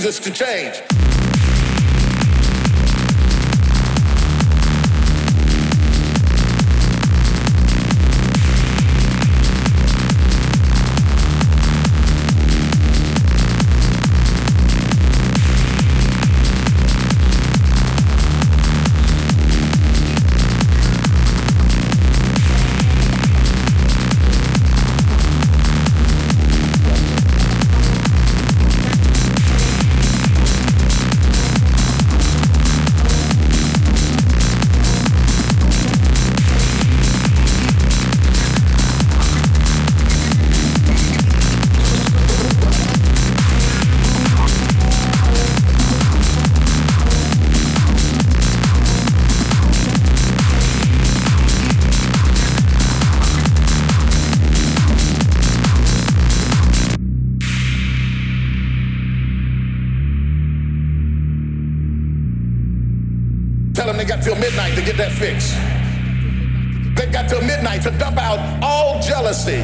refuses to change. They've got till midnight to dump out all jealousy,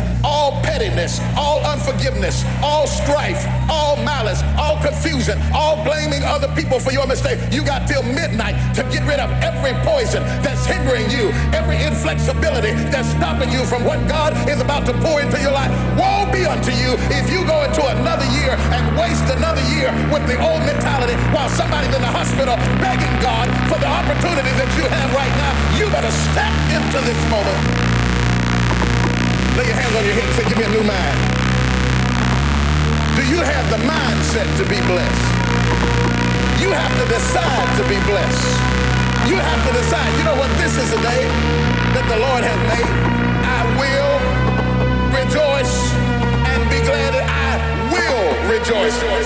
bitterness, all unforgiveness, all strife, all malice, all confusion, all blaming other people for your mistake. You got till midnight to get rid of every poison that's hindering you, every inflexibility that's stopping you from what God is about to pour into your life. Woe be unto you if you go into another year and waste another year with the old mentality while somebody's in the hospital begging God for the opportunity that you have right now. You better step into this moment. Lay your hands on your head and say, give me a new mind. Do you have the mindset to be blessed? You have to decide to be blessed. You have to decide, you know what, this is a day that the Lord has made. I will rejoice and be glad that I will rejoice.